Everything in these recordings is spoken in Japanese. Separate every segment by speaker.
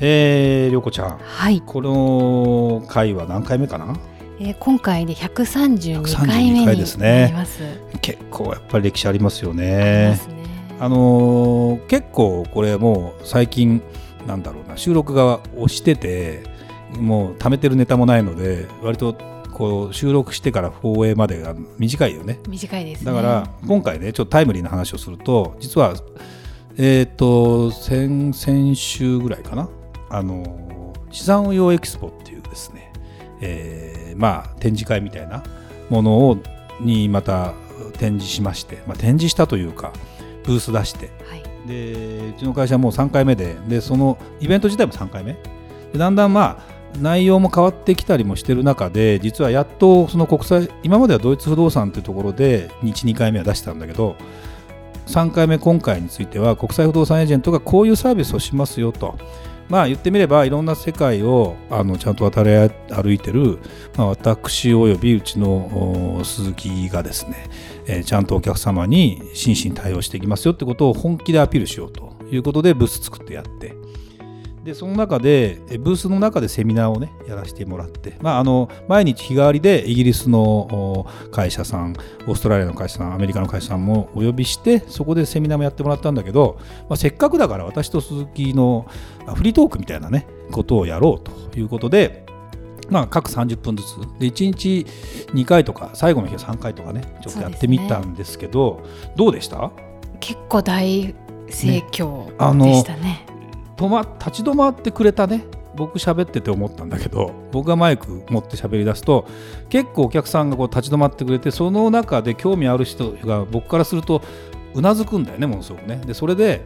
Speaker 1: えー、りょうこちゃん、
Speaker 2: はい、
Speaker 1: この回は何回目かな？
Speaker 2: えー、今回で132回目になります。ね。
Speaker 1: 結構やっぱり歴史ありますよね。あ、ね、のー、結構これもう最近なんだろうな収録が押しててもう貯めてるネタもないので割とこう収録してから放映までが短いよね。
Speaker 2: 短いです、
Speaker 1: ね、だから今回ねちょっとタイムリーな話をすると実はえっ、ー、と先々週ぐらいかな？あの資産運用エキスポっていうですね、えー、まあ展示会みたいなものをにまた展示しまして、まあ、展示したというかブース出して、はい、でうちの会社もう3回目ででそのイベント自体も3回目。でだんだんまあ内容も変わってきたりもしてる中で実はやっとその国際今まではドイツ不動産というところで12回目は出したんだけど3回目今回については国際不動産エージェントがこういうサービスをしますよとまあ言ってみればいろんな世界をあのちゃんと渡り歩いてる、まあ、私およびうちの鈴木がですね、えー、ちゃんとお客様に真摯に対応していきますよってことを本気でアピールしようということでブース作ってやってでその中でブースの中でセミナーをねやらせてもらって、まあ、あの毎日日替わりでイギリスの会社さんオーストラリアの会社さんアメリカの会社さんもお呼びしてそこでセミナーもやってもらったんだけど、まあ、せっかくだから私と鈴木のフリートークみたいなねことをやろうということでまあ、各30分ずつ。で1日2回とか最後の日は3回とかねちょっとやってみたんですけど、ね、どうでした？
Speaker 2: 結構大盛況でしたね。ね
Speaker 1: 止ま立ち止まってくれたね。僕喋ってて思ったんだけど僕がマイク持って喋り出すと結構お客さんがこう立ち止まってくれてその中で興味ある人が僕からするとうなずくんだよねものすごくね。でそれで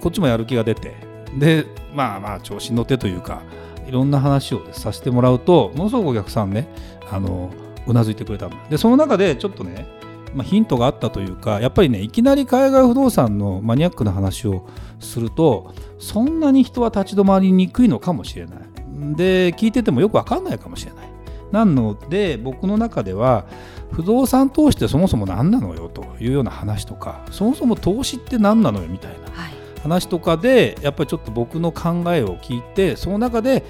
Speaker 1: こっちもやる気が出て。でまあまあ調子に乗ってというかいろんな話を、させてもらうとものすごくお客さんねあのうなずいてくれたでその中でちょっとねまあ、ヒントがあったというかやっぱりねいきなり海外不動産のマニアックな話をするとそんなに人は立ち止まりにくいのかもしれない。で聞いててもよく分かんないかもしれない。なので僕の中では不動産投資ってそもそも何なのよというような話とかそもそも投資って何なのよみたいな話とかでやっぱりちょっと僕の考えを聞いてその中で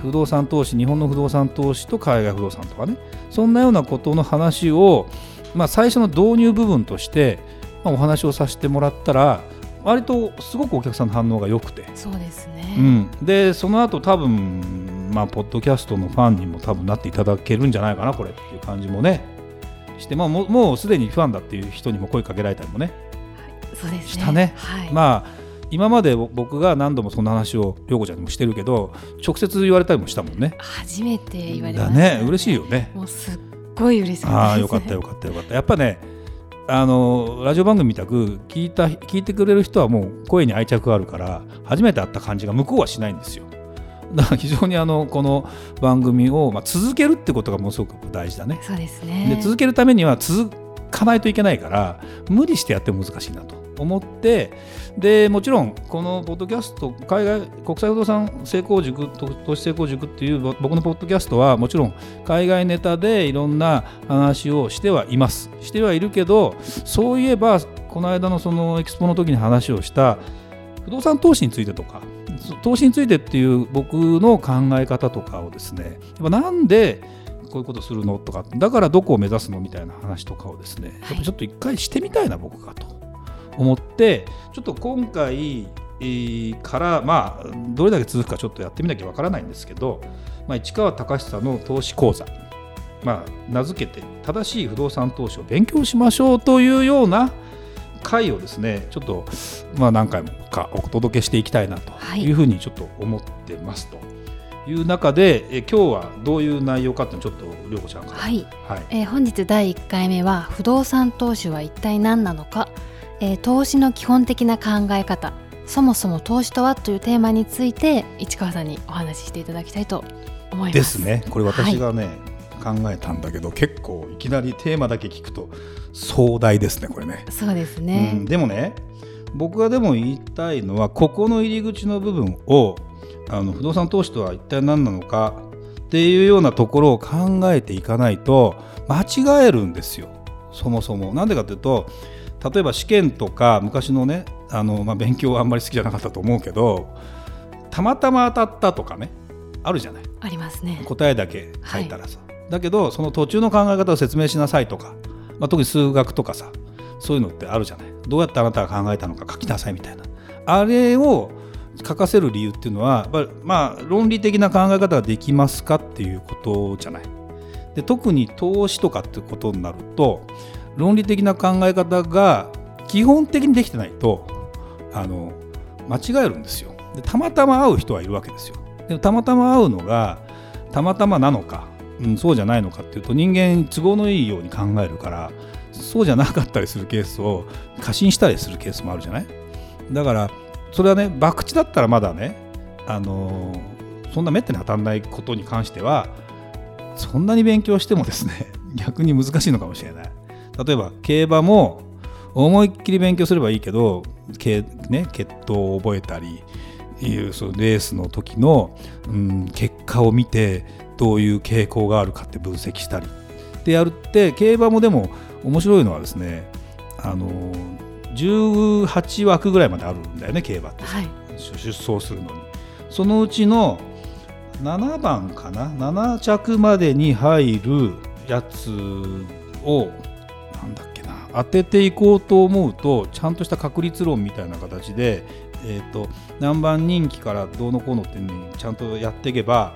Speaker 1: 不動産投資日本の不動産投資と海外不動産とかねそんなようなことの話をまあ、最初の導入部分として、まあ、お話をさせてもらったら割とすごくお客さんの反応が良くて。
Speaker 2: そうですね、
Speaker 1: うん、でその後多分まあポッドキャストのファンにも多分なっていただけるんじゃないかなこれっていう感じもね。して、まあ、ももうすでにファンだっていう人にも声かけられたりもね、
Speaker 2: はい、そうですね。
Speaker 1: したね、はい、まあ今まで僕が何度もそんな話を陽子ちゃんにもしてるけど直接言われたりもしたもんね。
Speaker 2: 初めて言われま
Speaker 1: した。ね。嬉しいよね。
Speaker 2: もうすっごい嬉しい
Speaker 1: ああよかったよかったよかった。やっぱねあのラジオ番組みたく聞いた聞いてくれる人はもう声に愛着があるから初めて会った感じが向こうはしないんですよ。だから非常にあのこの番組を、まあ、続けるってことがものすごく大事だね。
Speaker 2: そうですね。
Speaker 1: で続けるためには続かないといけないから無理してやっても難しいなと思ってでもちろんこのポッドキャスト海外国際不動産成功塾投資成功塾っていう僕のポッドキャストはもちろん海外ネタでいろんな話をしてはいます。してはいるけどそういえばこの間のそのエキスポの時に話をした不動産投資についてとか投資についてっていう僕の考え方とかをですねやっぱなんでこういうことするの？とかだからどこを目指すの？みたいな話とかをですねやっぱちょっと一回してみたいな僕がと思ってちょっと今回からまあどれだけ続くかちょっとやってみなきゃわからないんですけど、まあ、市川隆久の投資講座、まあ、名付けて正しい不動産投資を勉強しましょうというような回をですねちょっとまあ何回もかお届けしていきたいなとい。うふうにちょっと思ってますと。いう中でえ今日はどういう内容かってちょっと涼子ちゃんから、
Speaker 2: はい。はい、えー、本日第1回目は不動産投資は一体何なのかえー、投資の基本的な考え方そもそも投資とはというテーマについて市川さんにお話ししていただきたいと思います。
Speaker 1: ですねこれ私がね、考えたんだけど結構いきなりテーマだけ聞くと壮大ですねこれね。
Speaker 2: そうですね、
Speaker 1: うん、でもね僕がでも言いたいのはここの入り口の部分をあの不動産投資とは一体何なのかっていうようなところを考えていかないと間違えるんですよそもそも。なんでかというと例えば試験とか昔のねあの、まあ、勉強はあんまり好きじゃなかったと思うけどたまたま当たったとかねあるじゃない。
Speaker 2: ありますね。
Speaker 1: 答えだけ書いたらさ、だけどその途中の考え方を説明しなさいとか、まあ、特に数学とかさそういうのってあるじゃない。どうやってあなたが考えたのか書きなさいみたいな。あれを書かせる理由っていうのはまあ論理的な考え方ができますかっていうことじゃない。で特に投資とかってことになると論理的な考え方が基本的にできてないとあの間違えるんですよ。でたまたま会う人はいるわけですよ。でもたまたま会うのがたまたまなのか、うん、そうじゃないのかっていうと人間都合のいいように考えるからそうじゃなかったりするケースを過信したりするケースもあるじゃない？だからそれはね博打だったらまだねあのそんなめったに当たらないことに関してはそんなに勉強してもですね逆に難しいのかもしれない。例えば競馬も思いっきり勉強すればいいけど、けね、血統を覚えたりいうそのレースの時の、うん、結果を見てどういう傾向があるかって分析したりでやるって競馬もでも面白いのはですねあの18枠ぐらいまであるんだよね競馬って。
Speaker 2: はい。
Speaker 1: 出走するのに。そのうちの7番かな？7着までに入るやつをなんだっけな当てていこうと思うとちゃんとした確率論みたいな形で、えー、と何番人気からどうのこうのっていうのにちゃんとやっていけば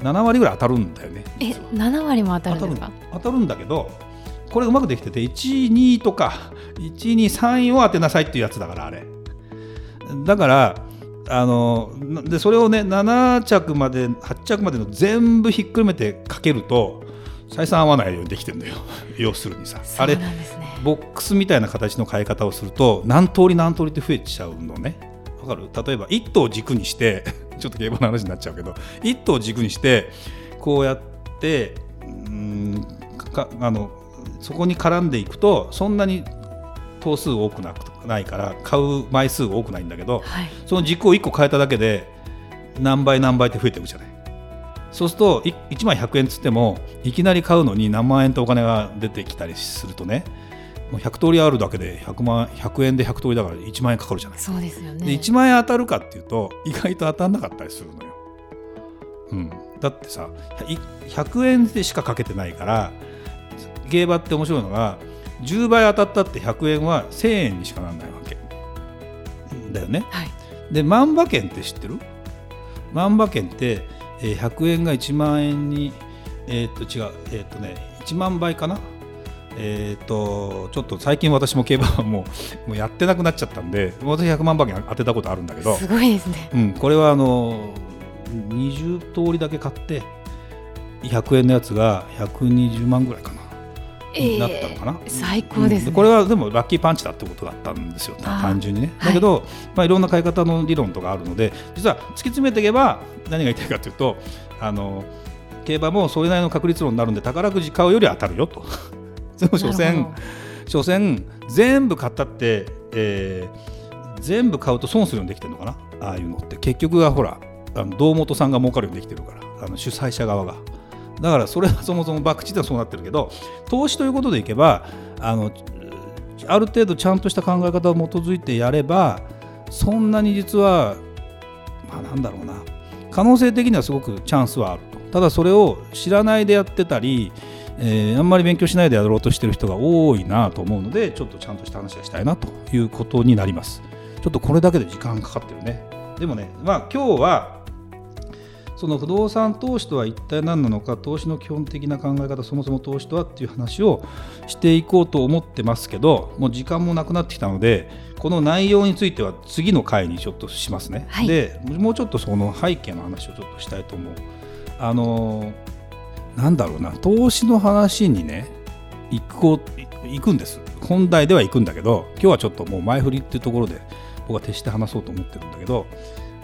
Speaker 1: 7割ぐらい当たるんだよね。
Speaker 2: え、
Speaker 1: 実は
Speaker 2: 七割も当たるんですか？
Speaker 1: 当たるんだけどこれうまくできてて1、2とか1、2、3を当てなさいっていうやつだからあれだからあのなでそれをね7着まで8着までの全部ひっくるめてかけると採算合わないようにできてるんだよ。要するにさ。
Speaker 2: そう
Speaker 1: あれ。ボックスみたいな形の変え方をすると何通り何通りって増えちゃうのね。わかる？例えば1頭軸にして ちょっと競馬の話になっちゃうけど1頭軸にしてこうやってうーんかあのそこに絡んでいくとそんなに頭数多くなくないから買う枚数多くないんだけど
Speaker 2: はい。
Speaker 1: その軸を1個変えただけで何倍何倍って増えていくじゃないそうするとい1枚100円つってもいきなり買うのに何万円とお金が出てきたりするとねもう100通りあるだけで100万100円で100通りだから1万円かかるじゃない。
Speaker 2: そうですよね。
Speaker 1: で1万円当たるかっていうと意外と当たんなかったりするのよ、うん、だってさい100円でしかかけてないから競馬って面白いのが10倍当たったって100円は1000円にしかならないわけ。だよね。
Speaker 2: はい。
Speaker 1: で万馬券って知ってる？万馬券って、えー100円が1万円にえーっと違うえーっとね1万倍かな？えーっとちょっと最近私も競馬はもうもうやってなくなっちゃったんで私100万馬券当てたことあるんだけど、
Speaker 2: すごいですね。
Speaker 1: うん、これはあの20通りだけ買って100円のやつが120万ぐらいかな、
Speaker 2: ええ
Speaker 1: なったのかな。
Speaker 2: 最高ですね。
Speaker 1: うん。これはでもラッキーパンチだってことだったんですよ。単純にね。
Speaker 2: はい。
Speaker 1: だけど、まあ、いろんな買い方の理論とかあるので実は突き詰めていけば何が言いたいかというとあの競馬もそれなりの確率論になるんで宝くじ買うより当たるよと。でも所詮所詮全部買ったって、えー全部買うと損するようにできてるのかな。ああいうのって。結局はほらあの堂本さんが儲かるようにできてるからあの主催者側がだからそれはそもそも博打ではそうなってるけど投資ということでいけばあのある程度ちゃんとした考え方を基づいてやればそんなに実はまあなんだろうな。可能性的にはすごくチャンスはあると。ただそれを知らないでやってたり、えーあんまり勉強しないでやろうとしてる人が多いなと思うのでちょっとちゃんとした話がしたいなということになります。ちょっとこれだけで時間かかってるね。でもねまあ今日はその不動産投資とは一体何なのか投資の基本的な考え方そもそも投資とはっていう話をしていこうと思ってますけどもう時間もなくなってきたのでこの内容については次の回にちょっとしますね、
Speaker 2: はい。
Speaker 1: でもうちょっとその背景の話をちょっとしたいと思う。あのなんだろうな投資の話にね行こう行くんです。本題では行くんだけど今日はちょっともう前振りっていうところで僕は徹して話そうと思ってるんだけど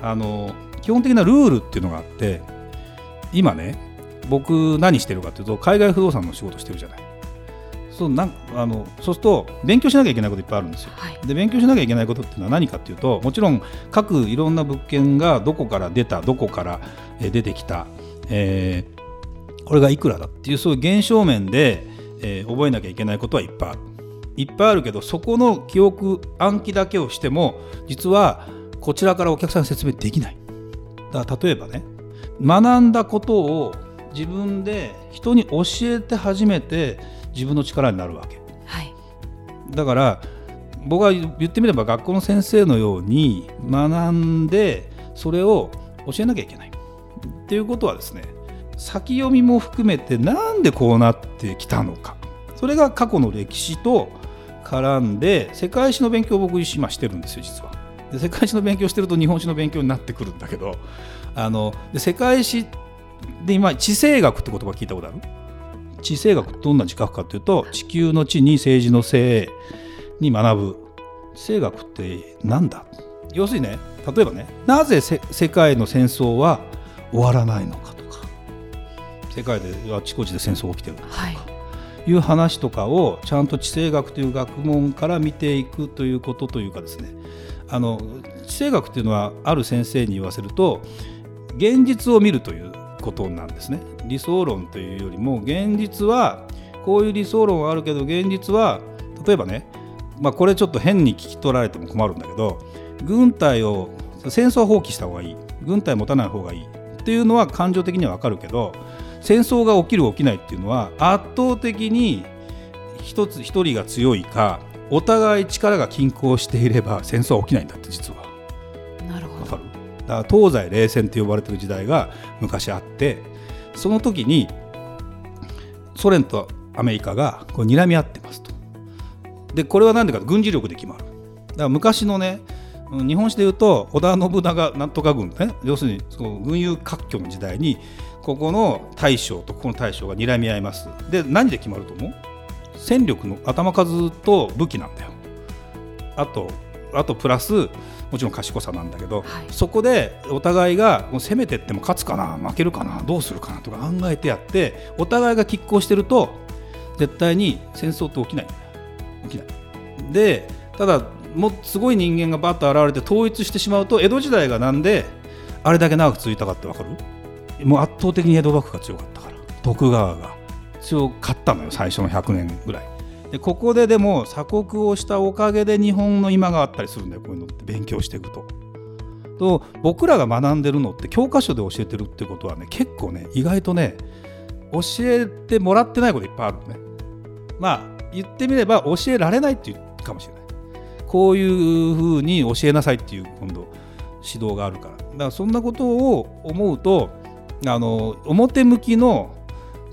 Speaker 1: あの基本的なルールっていうのがあって今ね僕何してるかというと海外不動産の仕事してるじゃない。そうなんあのそうすると勉強しなきゃいけないこといっぱいあるんですよ、
Speaker 2: はい。
Speaker 1: で勉強しなきゃいけないことっていうのは何かっていうともちろん各いろんな物件がどこから出たどこからえー出てきた、えーこれがいくらだっていうそういう現象面で、えー覚えなきゃいけないことはいっぱいある。いっぱいあるけどそこの記憶暗記だけをしても実はこちらからお客さんに説明できないだ例えばね学んだことを自分で人に教えて初めて自分の力になるわけ。
Speaker 2: はい。
Speaker 1: だから僕は言ってみれば学校の先生のように学んでそれを教えなきゃいけない。っていうことはですね先読みも含めてなんでこうなってきたのか。それが過去の歴史と絡んで世界史の勉強を僕今してるんですよ実は。で世界史の勉強してると日本史の勉強になってくるんだけどあので世界史で今地政学って言葉聞いたことある？地政学どんな字書くかというと地球の地に政治の政に学ぶ。地政学ってなんだ？要するにね例えばねなぜせ世界の戦争は終わらないのかとか世界であちこちで戦争が起きてるとか
Speaker 2: はい。
Speaker 1: いう話とかをちゃんと地政学という学問から見ていくということというかですねあの地政学っていうのはある先生に言わせると現実を見るということなんですね。理想論というよりも現実はこういう理想論はあるけど現実は例えばね、まあ、これちょっと変に聞き取られても困るんだけど軍隊を戦争は放棄した方がいい軍隊持たない方がいいっていうのは感情的にはわかるけど戦争が起きる起きないっていうのは圧倒的に一つ一人が強いかお互い力が均衡していれば戦争は起きないんだって実は。
Speaker 2: なるほど。
Speaker 1: わかる？だから東西冷戦って呼ばれてる時代が昔あってその時にソ連とアメリカがこう睨み合ってますと。でこれは何でかと軍事力で決まる。だから昔のねうん日本史でいうと織田信長なんとか軍ね。要するにその軍友割拠の時代にここの大将とここの大将が睨み合います。で何で決まると思う？戦力の頭数と武器なんだよ。あとあとプラスもちろん賢さなんだけど、
Speaker 2: はい。
Speaker 1: そこでお互いが攻めてっても勝つかな負けるかなどうするかなとか考えてやってお互いが拮抗してると絶対に戦争って起きない。んだよ起きない。でただもうすごい人間がバッと現れて統一してしまうと江戸時代がなんであれだけ長く続いたかってわかる？もう圧倒的に江戸幕府が強かったから徳川が強かったのよ最初の100年ぐらいでここででも鎖国をしたおかげで日本の今があったりするんだよこういうのって勉強していくと。と僕らが学んでるのって教科書で教えてるってことはね結構ね意外とね教えてもらってないこといっぱいあるのね。まあ言ってみれば教えられないっていうかもしれない。こういうふうに教えなさいっていう今度指導があるから。だからそんなことを思うとあの表向きの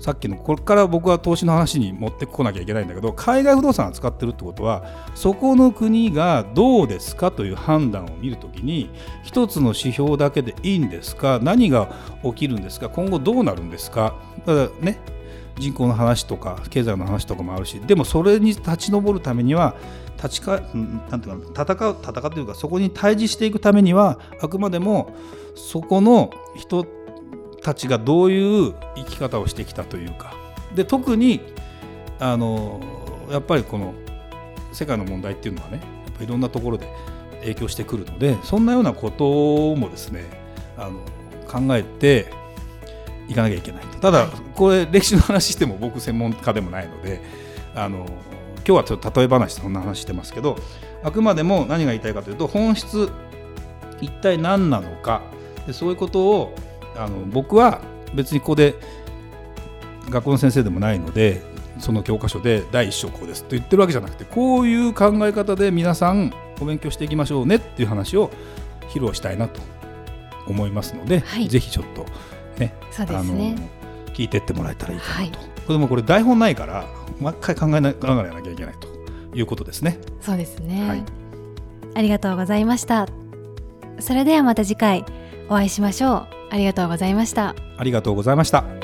Speaker 1: さっきのこれから僕は投資の話に持ってこなきゃいけないんだけど海外不動産を使ってるってことはそこの国がどうですかという判断を見るときに一つの指標だけでいいんですか？何が起きるんですか？今後どうなるんですか？ただね人口の話とか経済の話とかもあるしでもそれに立ち上るためには立ちかなんていうか戦う戦うというかそこに対峙していくためにはあくまでもそこの人たちがどういう生き方をしてきたというか。で特にあのやっぱりこの世界の問題っていうのはねやっぱいろんなところで影響してくるのでそんなようなこともですねあの考えていかなきゃいけないと。ただこれ歴史の話しても僕専門家でもないのであの今日はちょっと例え話でそんな話してますけどあくまでも何が言いたいかというと本質一体何なのか。でそういうことをあの僕は別にここで学校の先生でもないのでその教科書で第一章こうですと言ってるわけじゃなくてこういう考え方で皆さんお勉強していきましょうねっていう話を披露したいなと思いますので、
Speaker 2: はい。
Speaker 1: ぜひちょっとね
Speaker 2: そうで
Speaker 1: あの聞いてってもらえたらいいかなと、
Speaker 2: は
Speaker 1: これもこれ台本ないから毎回考えながらやらなきゃいけないということですね。
Speaker 2: そうですね、
Speaker 1: はい。
Speaker 2: ありがとうございました。それではまた次回お会いしましょうありがとうございました
Speaker 1: ありがとうございました。